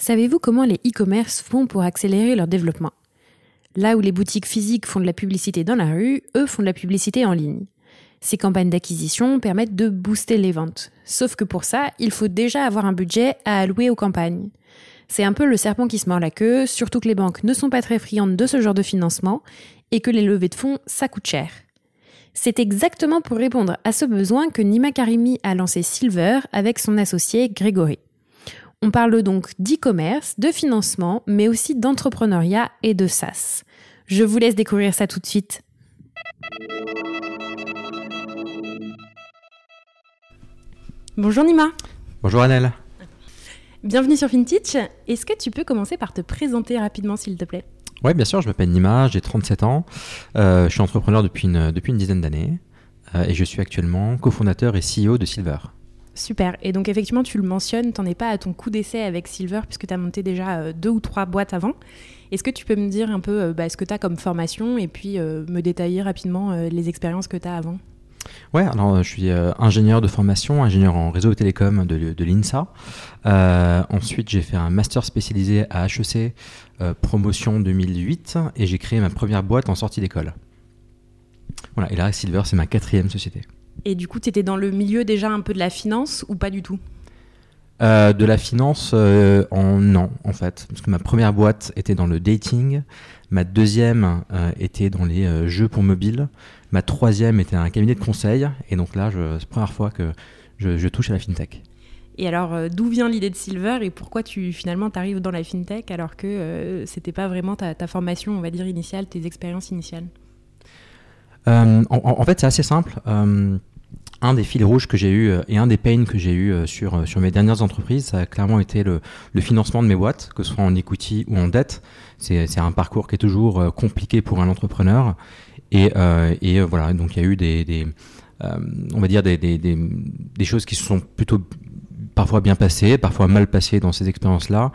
Savez-vous comment les e-commerce font pour accélérer leur développement? Là où les boutiques physiques font de la publicité dans la rue, eux font de la publicité en ligne. Ces campagnes d'acquisition permettent de booster les ventes. Sauf que pour ça, il faut déjà avoir un budget à allouer aux campagnes. C'est un peu le serpent qui se mord la queue, surtout que les banques ne sont pas très friandes de ce genre de financement et que les levées de fonds, ça coûte cher. C'est exactement pour répondre à ce besoin que Nima Karimi a lancé Silver avec son associé Grégory. On parle donc d'e-commerce, de financement, mais aussi d'entrepreneuriat et de SaaS. Je vous laisse découvrir ça tout de suite. Bonjour Nima. Bonjour Annelle. Bienvenue sur FinTech. Est-ce que tu peux commencer par te présenter rapidement s'il te plaît? Oui, bien sûr, je m'appelle Nima, j'ai 37 ans, euh, je suis entrepreneur depuis une, depuis une dizaine d'années euh, et je suis actuellement cofondateur et CEO de Silver. Super. Et donc effectivement, tu le mentionnes, tu n'en es pas à ton coup d'essai avec Silver puisque tu as monté déjà euh, deux ou trois boîtes avant. Est-ce que tu peux me dire un peu bah, ce que tu as comme formation et puis me détailler rapidement les expériences que tu as avant? Ouais, alors je suis ingénieur de formation, ingénieur en réseau et télécom de, de l'INSA. ensuite, j'ai fait un master spécialisé à HEC, promotion 2008, et j'ai créé ma première boîte en sortie d'école. Voilà, et là, Silver, c'est ma quatrième société. Et du coup, tu étais dans le milieu déjà un peu de la finance ou pas du tout euh, de la finance, euh, en non, en fait. Parce que ma première boîte était dans le dating, ma deuxième euh, était dans les jeux pour mobile, ma troisième était un cabinet de conseil, et donc là, c'est la première fois que je, touche à la fintech. Et alors, d'où vient l'idée de Silver et pourquoi tu finalement t'arrives dans la fintech alors que c'était pas vraiment ta, ta, formation, on va dire, initiale, tes expériences initiales? En, en, fait, c'est assez simple un des fils rouges que j'ai eu euh, et un des pains que j'ai eu euh, sur, euh, sur mes dernières entreprises, ça a clairement été le, financement de mes boîtes, que ce soit en equity ou en dette. C'est un parcours qui est toujours compliqué pour un entrepreneur. Et, et voilà, donc il y a eu des, on va dire des, des, choses qui se sont plutôt parfois bien passées, parfois mal passées dans ces expériences-là.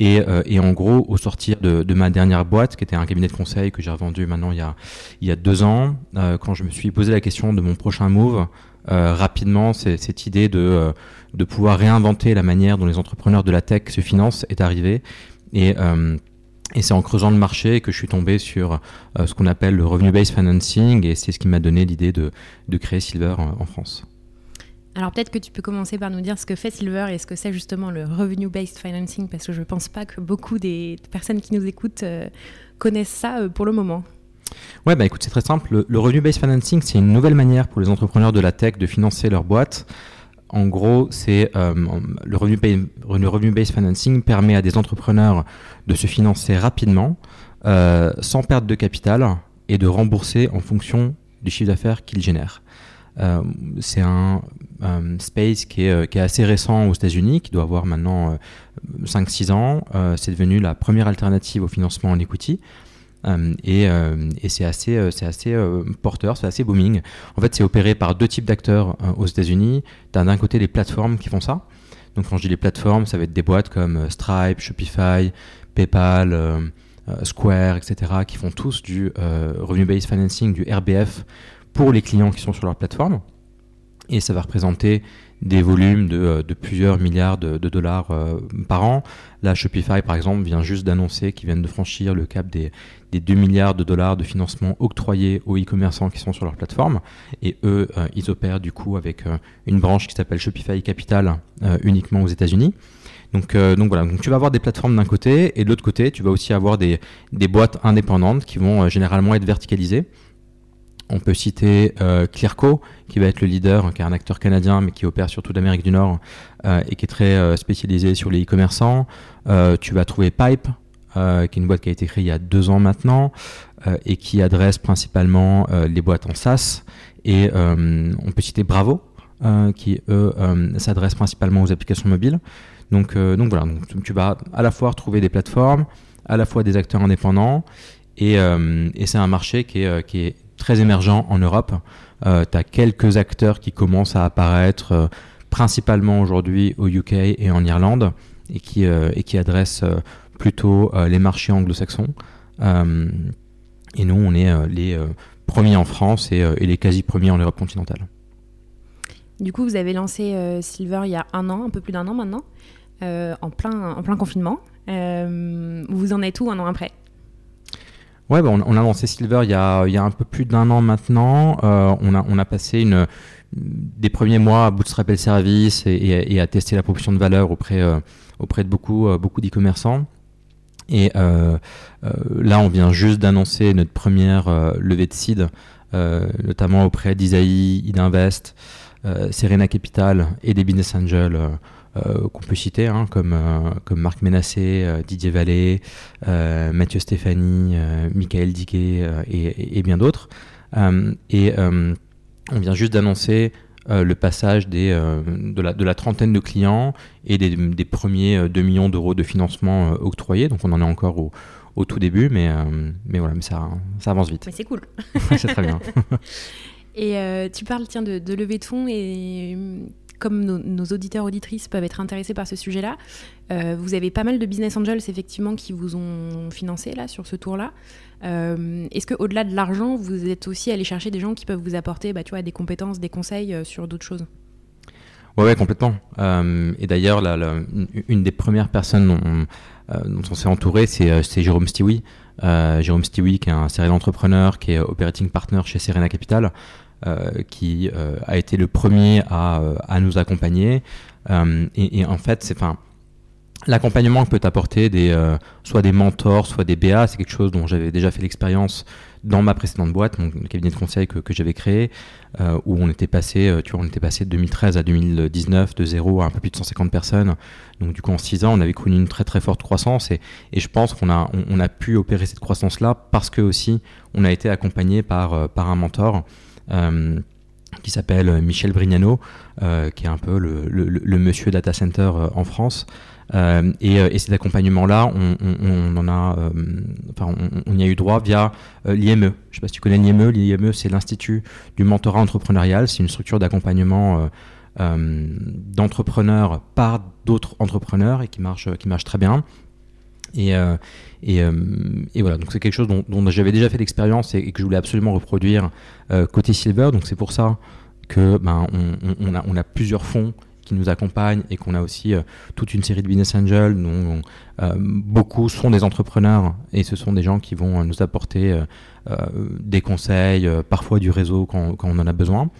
Et, et, en gros, au sortir de, de, ma dernière boîte, qui était un cabinet de conseil que j'ai revendu maintenant il y a, il y a deux ans, quand je me suis posé la question de mon prochain move, rapidement cette idée de, euh, de pouvoir réinventer la manière dont les entrepreneurs de la tech se financent est arrivée. Et, euh, et c'est en creusant le marché que je suis tombé sur ce qu'on appelle le revenue-based financing et c'est ce qui m'a donné l'idée de, de, créer Silver en, France. Alors peut-être que tu peux commencer par nous dire ce que fait Silver et ce que c'est justement le revenue-based financing parce que je ne pense pas que beaucoup des personnes qui nous écoutent connaissent ça pour le moment. Ouais, bah écoute, c'est très simple. Le, revenue-based financing, c'est une nouvelle manière pour les entrepreneurs de la tech de financer leur boîte. En gros, c'est euh, le revenu-based financing permet à des entrepreneurs de se financer rapidement, euh, sans perte de capital et de rembourser en fonction du chiffre d'affaires qu'ils génèrent. Euh, c'est un space qui est, qui est, assez récent aux États-Unis, qui doit avoir maintenant 5-6 ans. c'est devenu la première alternative au financement en equity. Euh, et, euh, et c'est assez, euh, c'est assez porteur, c'est assez booming. En fait, c'est opéré par deux types d'acteurs aux États-Unis. D'un côté les plateformes qui font ça. Donc, quand je dis les plateformes, ça va être des boîtes comme Stripe, Shopify, PayPal, Square, etc., qui font tous du revenue-based financing, du RBF pour les clients qui sont sur leur plateforme. Et ça va représenter des volumes de, euh, de plusieurs milliards de, dollars euh, par an. Là, Shopify, par exemple, vient juste d'annoncer qu'ils viennent de franchir le cap des, des 2 milliards de dollars de financement octroyés aux e-commerçants qui sont sur leur plateforme. Et eux, euh, ils opèrent du coup avec une branche qui s'appelle Shopify Capital uniquement aux États-Unis. Donc, donc voilà, donc tu vas avoir des plateformes d'un côté et de l'autre côté, tu vas aussi avoir des, des boîtes indépendantes qui vont généralement être verticalisées. On peut citer euh, Clearco, qui va être le leader, qui est un acteur canadien, mais qui opère sur toute l'Amérique du Nord euh, et qui est très euh, spécialisé sur les e-commerçants. tu vas trouver Pipe, qui est une boîte qui a été créée il y a deux ans maintenant et qui adresse principalement les boîtes en SaaS. Et on peut citer Bravo, qui eux s'adresse principalement aux applications mobiles. Donc, donc voilà, tu vas à la fois retrouver des plateformes, à la fois des acteurs indépendants, et, c'est un marché qui est très émergent en Europe. Euh, tu as quelques acteurs qui commencent à apparaître euh, principalement aujourd'hui au UK et en Irlande et qui, euh, et qui adressent plutôt les marchés anglo-saxons. et nous, on est les premiers en France et, les quasi premiers en Europe continentale. Du coup, vous avez lancé Silver il y a un an, un peu plus d'un an maintenant, en, plein, en plein confinement. vous en êtes où un an après? Ouais, bah, on, a lancé Silver il y a, il y a un peu plus d'un an maintenant. Euh, on, a, on a passé une, des premiers mois à bootstrapper le service et, et, à tester la proposition de valeur auprès, euh, auprès de beaucoup, euh, beaucoup d'e-commerçants. Et euh, là, on vient juste d'annoncer notre première levée de seed, notamment auprès d'Isaïe, Idinvest, Serena Capital et des business angels euh, qu'on peut citer, hein, comme, euh, comme Marc Ménassé, euh, Didier Vallée, Mathieu Stéphanie, Michael Diquet et, bien d'autres. et on vient juste d'annoncer le passage des, de, la, de, la, trentaine de clients et des, premiers 2 millions d'euros de financement octroyés. Donc on en est encore au, au tout début, mais, mais voilà, mais ça, ça avance vite. Mais c'est cool. c'est très bien. et tu parles tiens, de, de levée de fonds et comme nos, auditeurs auditrices peuvent être intéressés par ce sujet-là, euh, vous avez pas mal de business angels effectivement qui vous ont financé là sur ce tour-là. Euh, est-ce que au-delà de l'argent, vous êtes aussi allé chercher des gens qui peuvent vous apporter, bah, tu vois, des compétences, des conseils euh, sur d'autres choses? Ouais, ouais, complètement. et d'ailleurs, une des premières personnes dont, on s'est entouré, c'est Jérôme Stewie. Jérôme Stewie, qui est un serial entrepreneur, qui est operating partner chez Serena Capital. Euh, qui euh, a été le premier à, euh, nous accompagner. Et, en fait, enfin l'accompagnement peut apporter des soit des mentors, soit des BA, c'est quelque chose dont j'avais déjà fait l'expérience dans ma précédente boîte, mon cabinet de conseil que, que j'avais créé, où on était passé, tu vois, on était passé de 2013 à 2019 de zéro à un peu plus de 150 personnes. Donc du coup en 6 ans, on avait connu une très très forte croissance et, je pense qu'on a on, a pu opérer cette croissance là parce que aussi on a été accompagné par par un mentor. Euh, qui s'appelle Michel Brignano, euh, qui est un peu le, monsieur data center euh, en France. et, cet accompagnement-là, on, en a, enfin, on, y a eu droit via l'IME. Je ne sais pas si tu connais l'IME. L'IME, c'est l'Institut du mentorat entrepreneurial. C'est une structure d'accompagnement d'entrepreneurs par d'autres entrepreneurs et qui marche, qui marche très bien. Et, euh, et, euh, et, voilà, donc c'est quelque chose dont, j'avais déjà fait l'expérience et, que je voulais absolument reproduire euh, côté Silver. Donc c'est pour ça que ben, on, on, a, on, a, plusieurs fonds qui nous accompagnent et qu'on a aussi toute une série de business angels dont beaucoup sont des entrepreneurs et ce sont des gens qui vont nous apporter des conseils, parfois du réseau quand, quand, on en a besoin.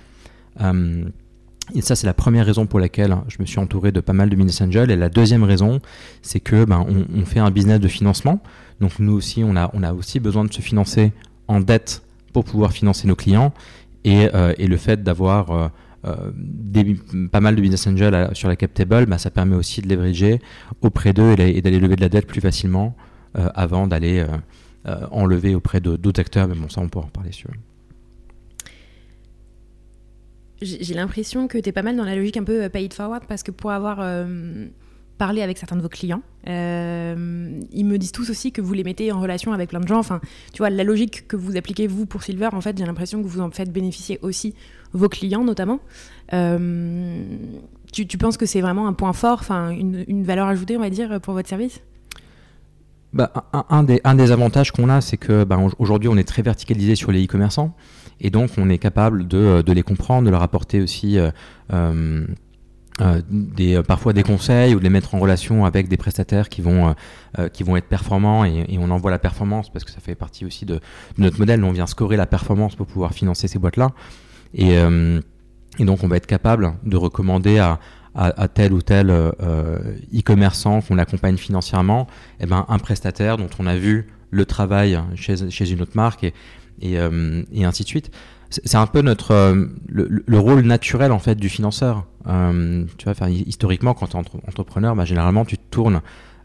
Et ça, c'est la première raison pour laquelle je me suis entouré de pas mal de business angels. Et la deuxième raison, c'est que ben, on, fait un business de financement. Donc nous aussi, on a, on a aussi besoin de se financer en dette pour pouvoir financer nos clients. Et, euh, et le fait d'avoir euh, euh, pas mal de business angels sur la cap table, ben, ça permet aussi de leverager auprès d'eux et, d'aller lever de la dette plus facilement avant d'aller enlever auprès d'autres acteurs. Mais bon, ça, on pourra en parler sur j'ai l'impression que tu es pas mal dans la logique un peu euh, pay it forward parce que pour avoir euh, parlé avec certains de vos clients, euh, ils me disent tous aussi que vous les mettez en relation avec plein de gens. Enfin, tu vois, la logique que vous appliquez vous pour Silver, en fait, j'ai l'impression que vous en faites bénéficier aussi vos clients notamment. Tu, penses que c'est vraiment un point fort, enfin, une, valeur ajoutée, on va dire, pour votre service? Bah, un, un, des, un des avantages qu'on a, c'est que bah, aujourd'hui, on est très verticalisé sur les e-commerçants. Et donc, on est capable de, euh, de les comprendre, de leur apporter aussi euh, euh, parfois des conseils ou de les mettre en relation avec des prestataires qui vont, qui vont être performants et, et, on envoie la performance parce que ça fait partie aussi de, notre modèle. On vient scorer la performance pour pouvoir financer ces boîtes-là. Et, donc, on va être capable de recommander à, tel ou tel e-commerçant qu'on accompagne financièrement, eh ben, un prestataire dont on a vu le travail chez, chez une autre marque et, et ainsi de suite c'est un peu notre euh, le, rôle naturel en fait du financeur. Euh, tu vois, historiquement, quand tu es entrepreneur, bah, généralement tu te tournes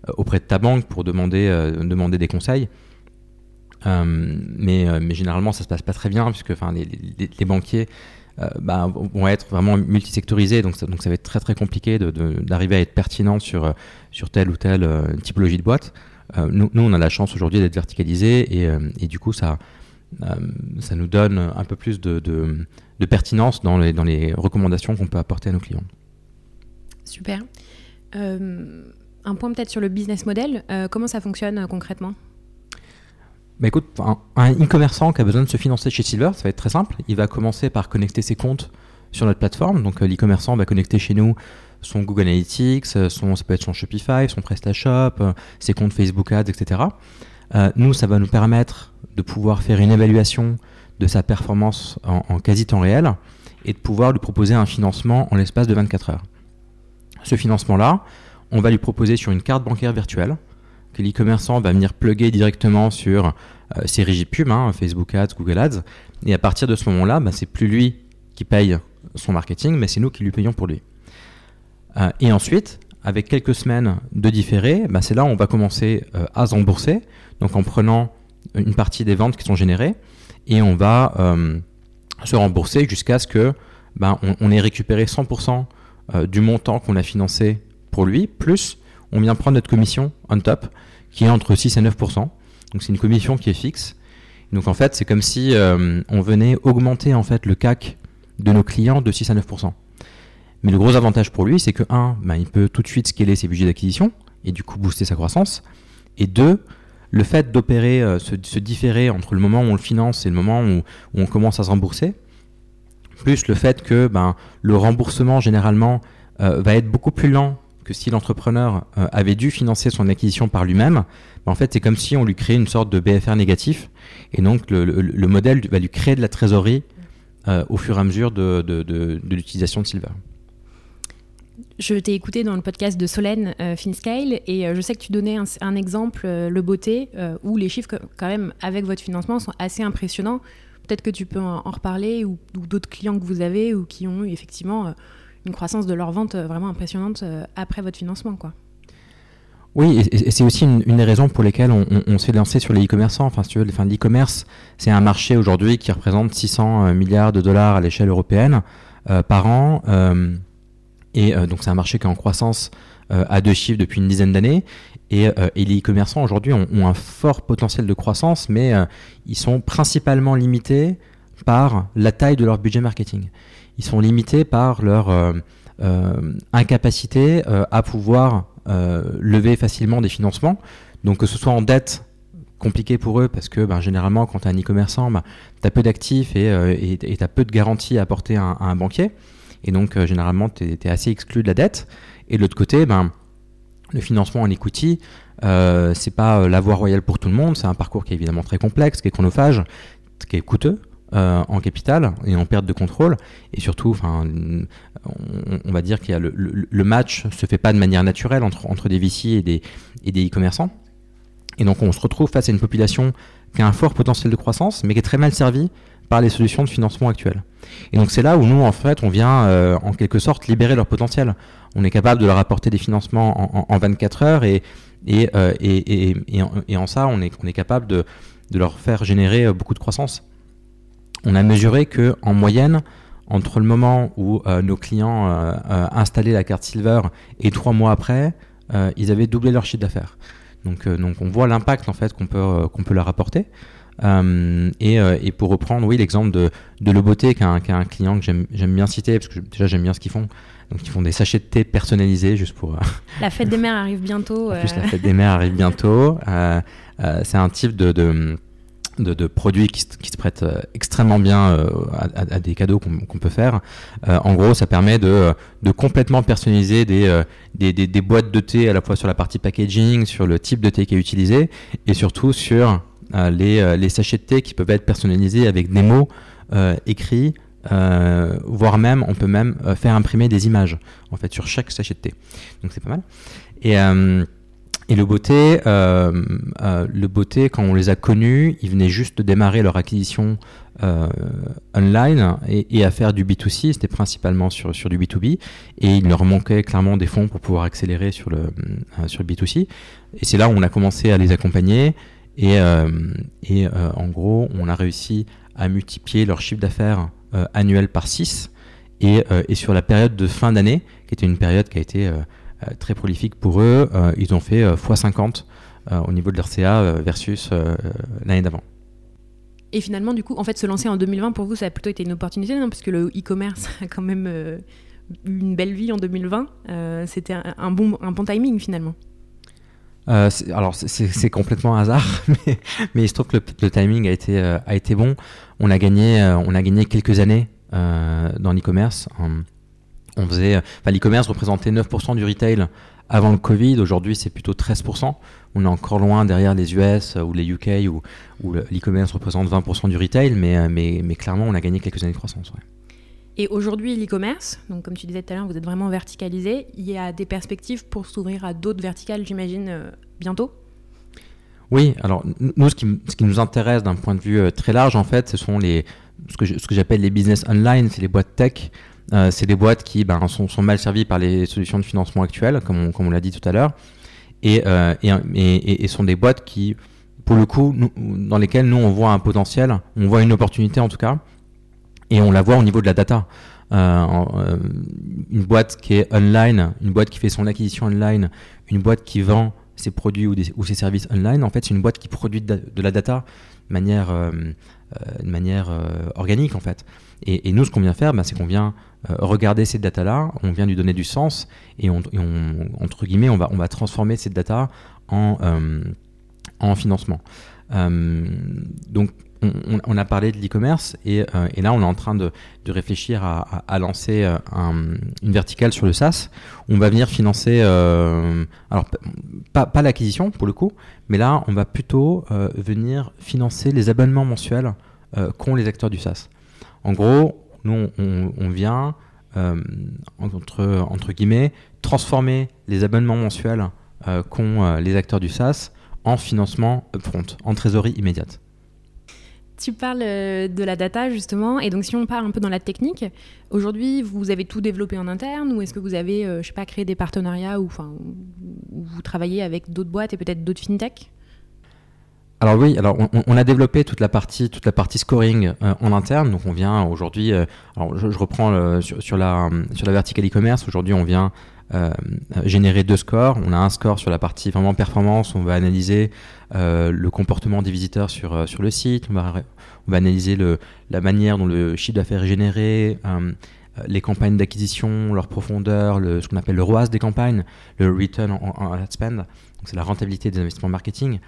euh, auprès de ta banque pour demander demander des conseils. mais, mais généralement, ça se passe pas très bien puisque enfin les, banquiers bah, vont être vraiment multisectorisés, donc ça, donc ça va être très très compliqué d'arriver à être pertinent sur sur telle ou telle typologie de boîte. Nous, nous, on a la chance aujourd'hui d'être verticalisé et, et du coup ça euh, ça nous donne un peu plus de, pertinence dans les, dans les recommandations qu'on peut apporter à nos clients. Super. Euh, un point peut-être sur le business model. Euh, comment ça fonctionne concrètement? Bah écoute, un, e-commerçant qui a besoin de se financer chez Silver, ça va être très simple. Il va commencer par connecter ses comptes sur notre plateforme. Donc l'e-commerçant va connecter chez nous son Google Analytics, son, ça peut être son Shopify, son PrestaShop, ses comptes Facebook Ads, etc. nous, ça va nous permettre de pouvoir faire une évaluation de sa performance en, quasi temps réel et de pouvoir lui proposer un financement en l'espace de 24 heures. Ce financement-là, on va lui proposer sur une carte bancaire virtuelle que l'e-commerçant va venir plugger directement sur euh, ses régies pubs, hein, Facebook Ads, Google Ads, et à partir de ce moment-là, bah, c'est plus lui qui paye son marketing, mais c'est nous qui lui payons pour lui. Euh, et ensuite, avec quelques semaines de différé, bah, c'est là où on va commencer euh, à se rembourser, donc en prenant une partie des ventes qui sont générées et on va euh, se rembourser jusqu'à ce que ben, on, ait récupéré 100% euh, du montant qu'on a financé pour lui, plus on vient prendre notre commission on top qui est entre 6 et 9%. Donc c'est une commission qui est fixe. Donc en fait, c'est comme si on venait augmenter en fait le CAC de nos clients de 6 à 9%. Mais le gros avantage pour lui, c'est que 1, ben, il peut tout de suite scaler ses budgets d'acquisition et du coup booster sa croissance. Et 2, le fait d'opérer, euh, se, différer entre le moment où on le finance et le moment où, on commence à se rembourser, plus le fait que ben, le remboursement généralement euh, va être beaucoup plus lent que si l'entrepreneur euh, avait dû financer son acquisition par lui-même, ben, en fait c'est comme si on lui créait une sorte de BFR négatif, et donc le, modèle va lui créer de la trésorerie au fur et à mesure de l'utilisation de Silver. Je t'ai écouté dans le podcast de Solène euh, Finscale et euh, je sais que tu donnais un, exemple, euh, le beauté, où les chiffres, quand même, avec votre financement, sont assez impressionnants. Peut-être que tu peux en, reparler ou, d'autres clients que vous avez ou qui ont eu effectivement une croissance de leur vente vraiment impressionnante après votre financement. Oui, et, c'est aussi une, des raisons pour lesquelles on, s'est lancé sur les e-commerçants. Enfin, tu veux, l'e-commerce, c'est un marché aujourd'hui qui représente 600 milliards de dollars à l'échelle européenne par an. Et euh, donc c'est un marché qui est en croissance euh, à deux chiffres depuis une dizaine d'années. Et, euh, et, les e-commerçants aujourd'hui ont, un fort potentiel de croissance, mais ils sont principalement limités par la taille de leur budget marketing. Ils sont limités par leur incapacité à pouvoir lever facilement des financements. Donc que ce soit en dette compliqué pour eux parce que ben, généralement quand tu es un e-commerçant, ben, tu as peu d'actifs et tu as peu de garanties à apporter à un banquier. Et donc, euh, généralement, tu es, assez exclu de la dette. Et de l'autre côté, ben, le financement en equity, euh, c'est pas euh, la voie royale pour tout le monde. C'est un parcours qui est évidemment très complexe, qui est chronophage, qui est coûteux. Euh, en capital et en perte de contrôle et surtout enfin on, va dire qu'il y a le, le, match se fait pas de manière naturelle entre, entre des VC et des et des e-commerçants et donc on se retrouve face à une population qui a un fort potentiel de croissance mais qui est très mal servie par les solutions de financement actuelles. Et donc c'est là où nous, en fait, on vient euh, en quelque sorte libérer leur potentiel. On est capable de leur apporter des financements en, 24 heures et, euh, et, et, et, en, et, en, ça, on est, on est capable de, de, leur faire générer euh, beaucoup de croissance. On a mesuré que en moyenne, entre le moment où nos clients installaient la carte Silver et trois mois après, ils avaient doublé leur chiffre d'affaires. Donc, donc on voit l'impact en fait qu'on peut, qu'on peut leur apporter. Euh, euh, et, pour reprendre, oui, l'exemple de, de Le Beauté, qui est un, un client que j'aime bien citer, parce que déjà j'aime bien ce qu'ils font. Donc ils font des sachets de thé personnalisés juste pour... Euh, la fête des mères arrive bientôt. En plus, la fête des mères arrive bientôt. c'est un type de, de de, de, produits qui, qui, se prêtent extrêmement bien à, des cadeaux qu'on peut faire. en gros, ça permet de, de complètement personnaliser des, des, des, des, boîtes de thé à la fois sur la partie packaging, sur le type de thé qui est utilisé et surtout sur les, euh, les, sachets de thé qui peuvent être personnalisés avec des mots euh, écrits voire même, on peut même faire imprimer des images en fait sur chaque sachet de thé. Donc c'est pas mal. Et le beauté, euh, euh, le beauté, quand on les a connus, ils venaient juste de démarrer leur acquisition euh, online et, à faire du B2C, c'était principalement sur, sur du B2B, et il leur manquait clairement des fonds pour pouvoir accélérer sur le, sur le B2C. Et c'est là où on a commencé à les accompagner, et, et en gros, on a réussi à multiplier leur chiffre d'affaires annuel par 6, et, sur la période de fin d'année, qui était une période qui a été euh, très prolifique pour eux. Euh, ils ont fait x50 euh, au niveau de leur CA versus l'année d'avant. Et finalement, du coup, en fait, se lancer en 2020, pour vous, ça a plutôt été une opportunité, non? Parce le e-commerce a quand même eu une belle vie en 2020. C'était un, bon, un bon timing, finalement. Alors, c'est complètement hasard, mais, mais, il se trouve que le, timing a été, a été bon. On a gagné, on a gagné quelques années dans l'e-commerce on faisait, l'e-commerce représentait 9% du retail avant le Covid. Aujourd'hui, c'est plutôt 13%. On est encore loin derrière les US ou les UK où, l'e-commerce représente 20% du retail, mais, mais, clairement, on a gagné quelques années de croissance. Et aujourd'hui, l'e-commerce, donc comme tu disais tout à l'heure, vous êtes vraiment verticalisé. Il y a des perspectives pour s'ouvrir à d'autres verticales, j'imagine, euh, bientôt? Oui, alors nous, ce qui, nous intéresse d'un point de vue euh, très large, en fait, ce sont les, ce que j'appelle les business online, c'est les boîtes tech. Euh, c'est des boîtes qui ben, sont, mal servies par les solutions de financement actuelles, comme on, l'a dit tout à l'heure, euh, et, sont des boîtes qui, pour le coup, dans lesquelles nous, on voit un potentiel, on voit une opportunité en tout cas, et on la voit au niveau de la data. Euh, une boîte qui est online, une boîte qui fait son acquisition online, une boîte qui vend ses produits ou, ses services online, en fait, c'est une boîte qui produit de, la data de manière, manière organique, en fait. Et, nous, ce qu'on vient faire, ben, c'est qu'on vient euh, regarder cette data-là, on vient lui donner du sens et, on, entre guillemets, on va, transformer cette data en, euh, en financement. Euh, donc, on, a parlé de l'e-commerce et, et, là, on est en train de, réfléchir à, lancer une verticale sur le SaaS. On va venir financer, alors pas, l'acquisition pour le coup, mais là, on va plutôt venir financer les abonnements mensuels qu'ont les acteurs du SaaS. En gros, nous, on, vient, euh, entre, guillemets, transformer les abonnements mensuels euh, qu'ont euh, les acteurs du SaaS en financement upfront, en trésorerie immédiate. Tu parles de la data justement, et donc si on parle un peu dans la technique, aujourd'hui vous avez tout développé en interne ou est-ce que vous avez, je sais pas, créé des partenariats ou, enfin, vous travaillez avec d'autres boîtes et peut-être d'autres fintech alors oui, alors on, a développé toute la partie, toute la partie scoring euh, en interne. Donc on vient aujourd'hui, euh, alors je, reprends sur, la sur la verticale e-commerce. Aujourd'hui, on vient euh, générer deux scores. On a un score sur la partie vraiment performance. On va analyser le comportement des visiteurs sur sur le site. On va on va analyser la manière dont le chiffre d'affaires est généré. les campagnes d'acquisition, leur profondeur, ce qu'on appelle le ROAS des campagnes, le return on, ad spend, c'est la rentabilité des investissements marketing.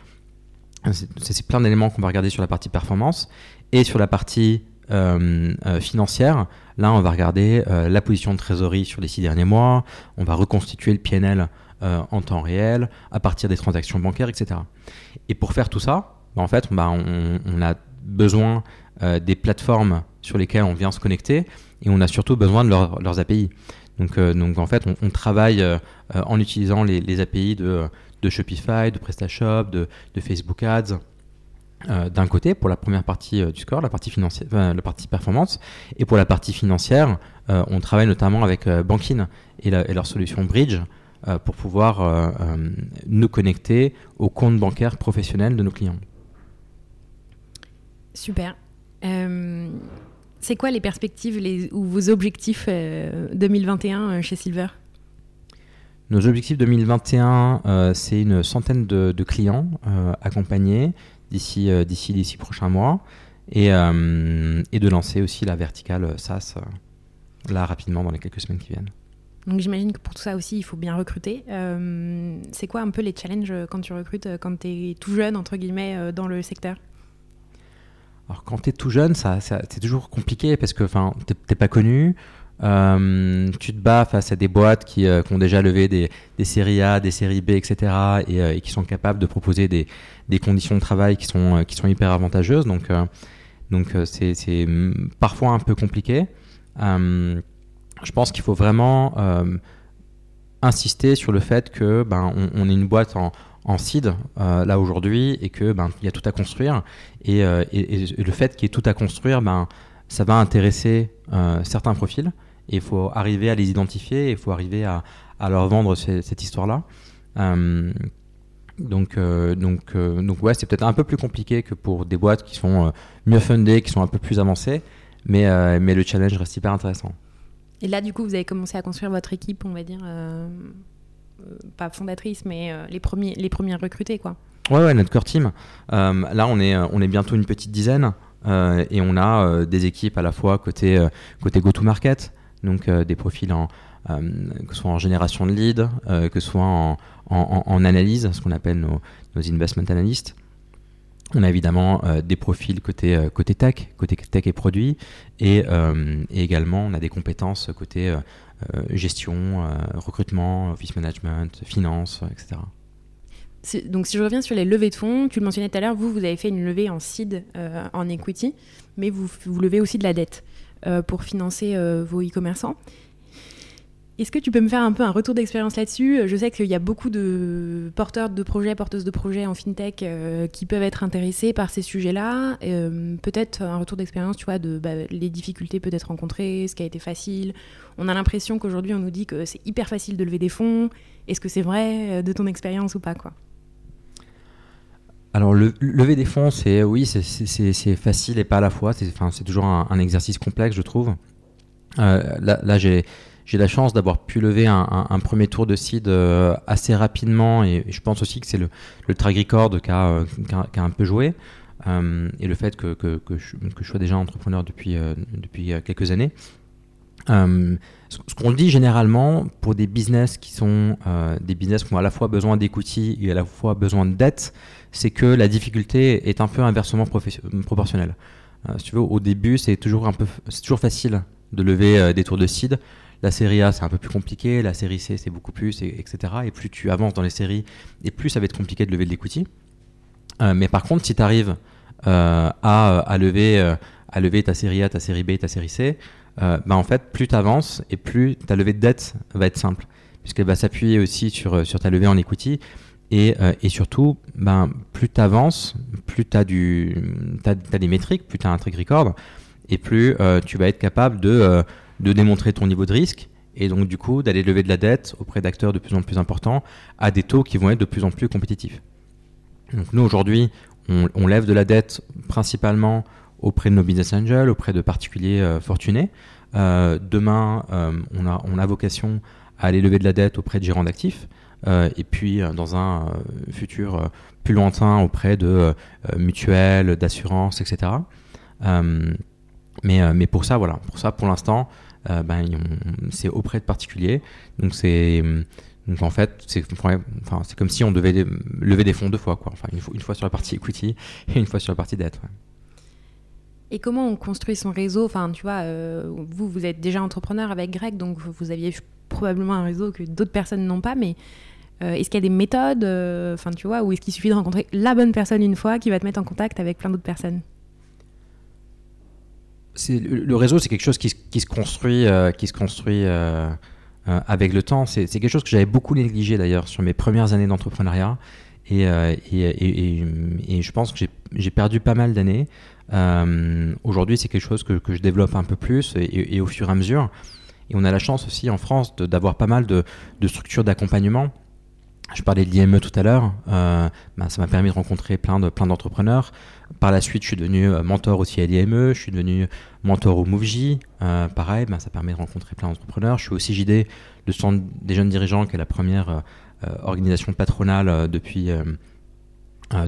C'est plein d'éléments qu'on va regarder sur la partie performance. Et sur la partie euh, euh, financière, là, on va regarder euh, la position de trésorerie sur les six derniers mois, on va reconstituer le PNL en temps réel, à partir des transactions bancaires, etc. Et pour faire tout ça, bah, en fait, bah, on, a besoin des plateformes sur lesquelles on vient se connecter et on a surtout besoin de leurs API. Donc, en fait, on, travaille en utilisant les, les API de Shopify, de PrestaShop, de Facebook Ads. Euh, d'un côté pour la première partie euh, du score, la partie financière, la partie performance, et pour la partie financière, euh, on travaille notamment avec Bankin et, et, leur solution Bridge pour pouvoir nous connecter aux comptes bancaires professionnels de nos clients. Super. c'est quoi les perspectives les, ou vos objectifs 2021 chez Silver? Nos objectifs 2021, euh, c'est une centaine de, clients accompagnés d'ici euh, d'ici les six prochains mois et, et, de lancer aussi la verticale SaaS là rapidement dans les quelques semaines qui viennent. Donc j'imagine que pour tout ça aussi, il faut bien recruter. c'est quoi un peu les challenges quand tu recrutes, quand tu es tout jeune, entre guillemets, dans le secteur? Alors quand tu es tout jeune, ça, c'est toujours compliqué parce que tu n'es pas connu, euh, tu te bats face à des boîtes qui, euh, ont déjà levé des, séries A, des séries B, etc. Euh, et, qui sont capables de proposer des, conditions de travail qui sont, qui sont hyper avantageuses. Donc, Donc c'est mm, parfois un peu compliqué. je pense qu'il faut vraiment insister sur le fait que ben, on, est une boîte en, en seed là aujourd'hui et que ben il y a tout à construire et, le fait qu'il y ait tout à construire ben ça va intéresser certains profils et il faut arriver à les identifier, il faut arriver à, à leur vendre cette histoire-là. Euh, donc, euh, donc, euh, donc ouais, c'est peut-être un peu plus compliqué que pour des boîtes qui sont mieux fundées, qui sont un peu plus avancées, mais, mais le challenge reste hyper intéressant. Et là, du coup, vous avez commencé à construire votre équipe, on va dire, pas fondatrice, mais les, premiers, les premiers recrutés, quoi. Ouais, ouais, notre core team. là, on est, on est bientôt une petite dizaine. et on a des équipes à la fois côté, côté go-to-market, donc des profils en, euh, que ce soit en génération de leads, euh, que ce soit en, analyse, ce qu'on appelle nos, nos, investment analysts. On a évidemment euh, des profils côté, côté tech, côté tech et produits, et, et, également on a des compétences côté gestion, recrutement, office management, finance, etc. Donc si je reviens sur les levées de fonds, tu le mentionnais tout à l'heure, vous, vous avez fait une levée en seed, en equity, mais vous, vous levez aussi de la dette pour financer vos e-commerçants. Est-ce que tu peux me faire un peu un retour d'expérience là-dessus? Je sais qu'il y a beaucoup de porteurs de projets, porteuses de projets en fintech euh, qui peuvent être intéressés par ces sujets-là. Euh, peut-être un retour d'expérience, tu vois, de bah, les difficultés peut-être rencontrées, ce qui a été facile. On a l'impression qu'aujourd'hui on nous dit que c'est hyper facile de lever des fonds. Est-ce que c'est vrai euh, de ton expérience ou pas quoi? Alors, le, lever des fonds, c'est oui, c'est facile et pas à la fois. C'est toujours un, exercice complexe, je trouve. là, là j'ai la chance d'avoir pu lever un, premier tour de seed euh, assez rapidement et, je pense aussi que c'est le, le track record qui a, euh, un peu joué euh, et le fait que, que, que, je, que, je, sois déjà entrepreneur depuis, depuis quelques années. Ce qu'on dit généralement pour des business qui sont des business qui ont à la fois besoin d'equity et à la fois besoin de dette, c'est que la difficulté est un peu inversement proportionnelle. veux, au début, c'est toujours un peu, c'est toujours facile de lever des tours de seed. La série A, c'est un peu plus compliqué. La série C, c'est beaucoup plus, etc. Et plus tu avances dans les séries, et plus ça va être compliqué de lever de l'equity. Euh, mais par contre, si tu arrives euh, à, lever, euh, à lever ta série A, ta série B, ta série C, bah en fait, plus tu avances et plus ta levée de dette va être simple, puisqu'elle va s'appuyer aussi sur, sur ta levée en equity. Et, et, surtout, ben, plus tu avances, plus tu as, as, des métriques, plus tu as un track record, et plus tu vas être capable de, de démontrer ton niveau de risque et donc du coup d'aller lever de la dette auprès d'acteurs de plus en plus importants à des taux qui vont être de plus en plus compétitifs. Donc nous aujourd'hui, on, lève de la dette principalement auprès de nos business angels, auprès de particuliers euh, fortunés. Euh, demain, euh, on, a, on a vocation à aller lever de la dette auprès de gérants d'actifs. et puis dans un futur plus lointain auprès de mutuelles, d'assurances, etc. mais, pour ça, voilà, pour ça, pour l'instant, ben, c'est auprès de particuliers. Donc c'est en fait, c'est comme si on devait lever des fonds deux fois, une fois sur la partie equity et une fois sur la partie dette. Et comment on construit son réseau? Enfin, tu vois, euh, vous, vous êtes déjà entrepreneur avec Greg, donc vous aviez probablement un réseau que d'autres personnes n'ont pas, mais euh, est-ce qu'il y a des méthodes, enfin, tu vois, ou est-ce qu'il suffit de rencontrer la bonne personne une fois qui va te mettre en contact avec plein d'autres personnes? Le réseau, c'est quelque chose qui, se construit, euh, qui se construit euh, euh, avec le temps. C'est quelque chose que j'avais beaucoup négligé d'ailleurs sur mes premières années d'entrepreneuriat. Et, et, je pense que j'ai perdu pas mal d'années. Aujourd'hui, c'est quelque chose que, je développe un peu plus et, au fur et à mesure. Et on a la chance aussi en France d'avoir pas mal de, structures d'accompagnement je parlais de l'IME tout à l'heure, euh, ben, ça m'a permis de rencontrer plein de plein d'entrepreneurs. Par la suite, je suis devenu euh, mentor aussi à l'IME, je suis devenu mentor au MoveJ. Euh, pareil, ben, ça permet de rencontrer plein d'entrepreneurs. Je suis aussi JD, le Centre des jeunes dirigeants, qui est la première organisation patronale depuis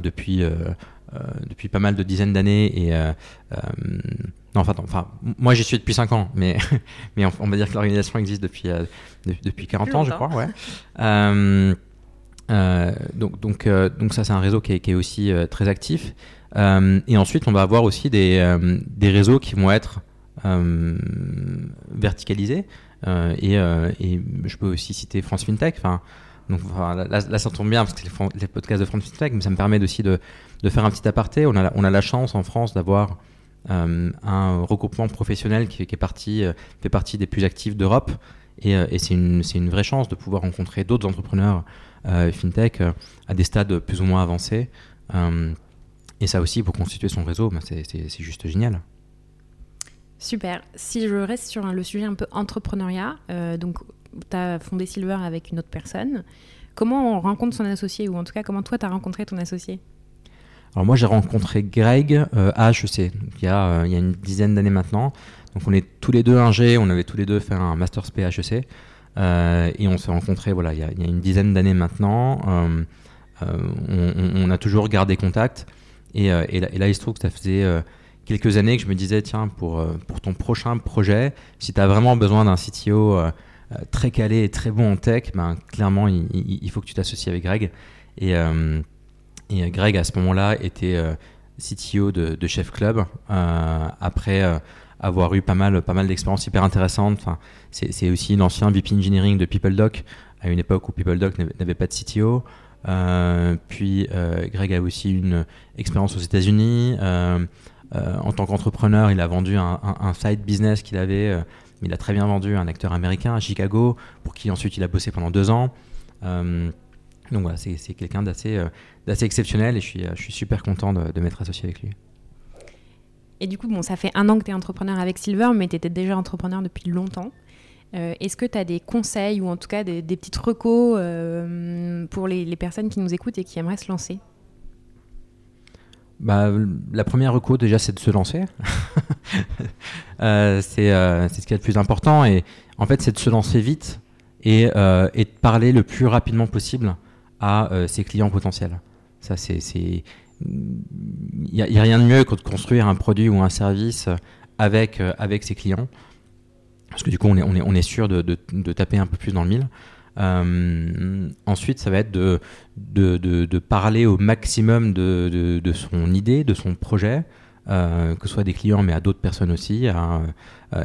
depuis depuis pas mal de dizaines d'années et non, enfin, enfin, moi j'y suis depuis 5 ans, mais, mais on, va dire que l'organisation existe depuis, depuis 40 ans, je crois. Ouais. Euh, donc, donc, euh, donc ça, c'est un réseau qui est, qui est aussi euh, très actif. et ensuite, on va avoir aussi des, des réseaux qui vont être verticalisés. Et, et, je peux aussi citer France FinTech. Donc là, ça tombe bien parce que c'est les, podcasts de France FinTech, mais ça me permet aussi de, de faire un petit aparté. On a, on a la chance en France d'avoir un regroupement professionnel qui, est parti, fait partie des plus actifs d'Europe. Et, c'est une, une, vraie chance de pouvoir rencontrer d'autres entrepreneurs fintech à des stades plus ou moins avancés. et ça aussi, pour constituer son réseau, ben, c'est juste génial. Super. Si je reste sur le sujet un peu entrepreneuriat, donc tu as fondé Silver avec une autre personne. Comment on rencontre son associé, ou en tout cas, comment toi, tu as rencontré ton associé? Alors moi, j'ai rencontré Greg euh, à HEC, il y, a, euh, il y a une dizaine d'années maintenant. Donc on est tous les deux ingés, on avait tous les deux fait un Master SP à HEC. Euh, et on s'est rencontrés voilà, il, y a, il y a une dizaine d'années maintenant. On, on, a toujours gardé contact. Et, et, là, il se trouve que ça faisait quelques années que je me disais, tiens, pour, pour ton prochain projet, si tu as vraiment besoin d'un CTO euh, très calé et très bon en tech, ben, clairement, il, faut que tu t'associes avec Greg. Et, euh, et Greg, à ce moment-là, était euh, CTO de, Chef Club. après avoir eu pas mal, pas mal d'expériences hyper intéressantes. Enfin, c'est aussi l'ancien VP Engineering de PeopleDoc, à une époque où PeopleDoc n'avait pas de CTO. puis Greg a aussi une expérience aux États-Unis. en tant qu'entrepreneur, il a vendu un side business qu'il avait il a très bien vendu un acteur américain à Chicago, pour qui ensuite il a bossé pendant deux ans. Euh, donc voilà, c'est quelqu'un euh, d'assez exceptionnel et je suis, je suis super content de, m'être associé avec lui. Et du coup, bon, ça fait un an que tu es entrepreneur avec Silver, mais tu étais déjà entrepreneur depuis longtemps. Euh, est-ce que tu as des conseils ou en tout cas des, petites recos pour les, personnes qui nous écoutent et qui aimeraient se lancer? Bah, La première reco, déjà, c'est de se lancer. Euh, euh, c'est ce qui est le plus important. Et en fait, c'est de se lancer vite et, euh, et, de parler le plus rapidement possible à ses clients potentiels. Ça, c'est. Il n'y a, a, rien de mieux que de construire un produit ou un service avec, avec ses clients. Parce que du coup, on est, on est, on est sûr de, de, de taper un peu plus dans le mille. Euh, ensuite, ça va être de, de, de, parler au maximum de, son idée, de son projet, euh, que ce soit des clients, mais à d'autres personnes aussi, euh,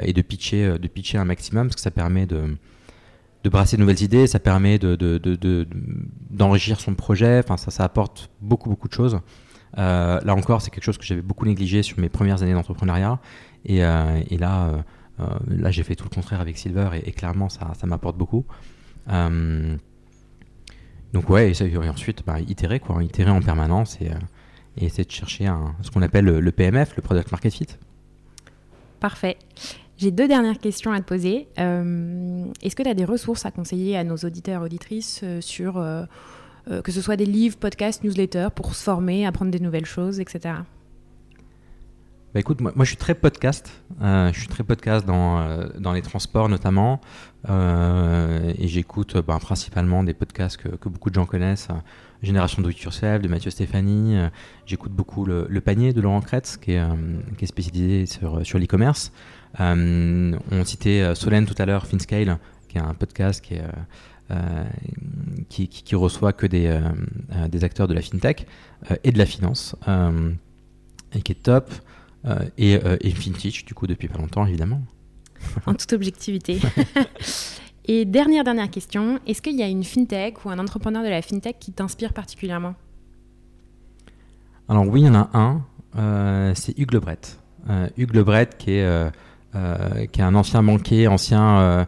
et de pitcher, de pitcher un maximum, parce que ça permet de, de brasser de nouvelles idées, ça permet d'enrichir son projet, enfin, ça, ça apporte beaucoup, beaucoup de choses. là encore, c'est quelque chose que j'avais beaucoup négligé sur mes premières années d'entrepreneuriat, et, et, là, là j'ai fait tout le contraire avec Silver, et, et clairement, ça, ça m'apporte beaucoup. Euh, donc ouais, et, ensuite bah, itérer quoi, en permanence et, euh, essayer de chercher un, ce qu'on appelle le, PMF, le Product Market Fit. Parfait. J'ai deux dernières questions à te poser. Euh, est-ce que tu as des ressources à conseiller à nos auditeurs et auditrices sur que ce soit des livres, podcasts, newsletters pour se former, apprendre des nouvelles choses, etc. Bah écoute, moi, je suis très podcast. Euh, je suis très podcast dans, euh, dans les transports notamment. Euh, et j'écoute bah, principalement des podcasts que, beaucoup de gens connaissent. Génération Do It Yourself de Mathieu Stéphanie. j'écoute beaucoup le, Panier de Laurent Kretz qui est, qui est spécialisé sur, sur l'e-commerce. on citait Solène tout à l'heure, FinScale, qui est un podcast qui, qui, qui, reçoit que des, des acteurs de la fintech et de la finance et qui est top. Euh, et, euh, et Fintech, du coup, depuis pas longtemps, évidemment. en toute objectivité. et dernière, dernière question, est-ce qu'il y a une fintech ou un entrepreneur de la fintech qui t'inspire particulièrement? Alors oui, il y en a un, euh, c'est Hugues Lebret. Hugues Lebret qui est, qui est un ancien banquier, ancien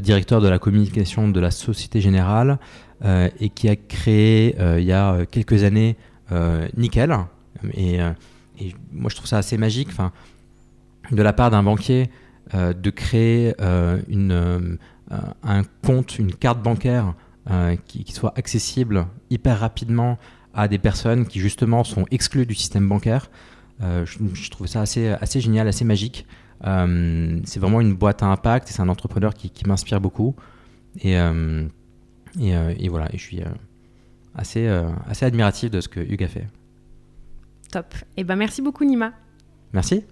directeur de la communication de la Société Générale et qui a créé il y a quelques années Nickel. Et moi je trouve ça assez magique, enfin, de la part d'un banquier, euh, de créer euh, euh, un compte, une carte bancaire qui, soit accessible hyper rapidement à des personnes qui justement sont exclues du système bancaire. Je, trouve ça assez, génial, assez magique. c'est vraiment une boîte à impact et c'est un entrepreneur qui, m'inspire beaucoup. Et, voilà, et je suis assez, assez admiratif de ce que Hugues a fait. Top. Eh ben merci beaucoup Nima. Merci.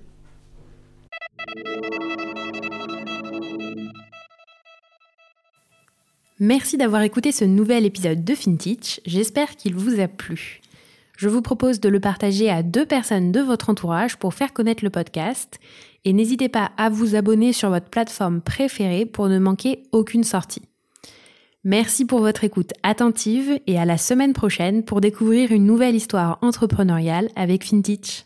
Merci d'avoir écouté ce nouvel épisode de FinTech. J'espère qu'il vous a plu. Je vous propose de le partager à deux personnes de votre entourage pour faire connaître le podcast. Et n'hésitez pas à vous abonner sur votre plateforme préférée pour ne manquer aucune sortie. Merci pour votre écoute attentive et à la semaine prochaine pour découvrir une nouvelle histoire entrepreneuriale avec FinTech.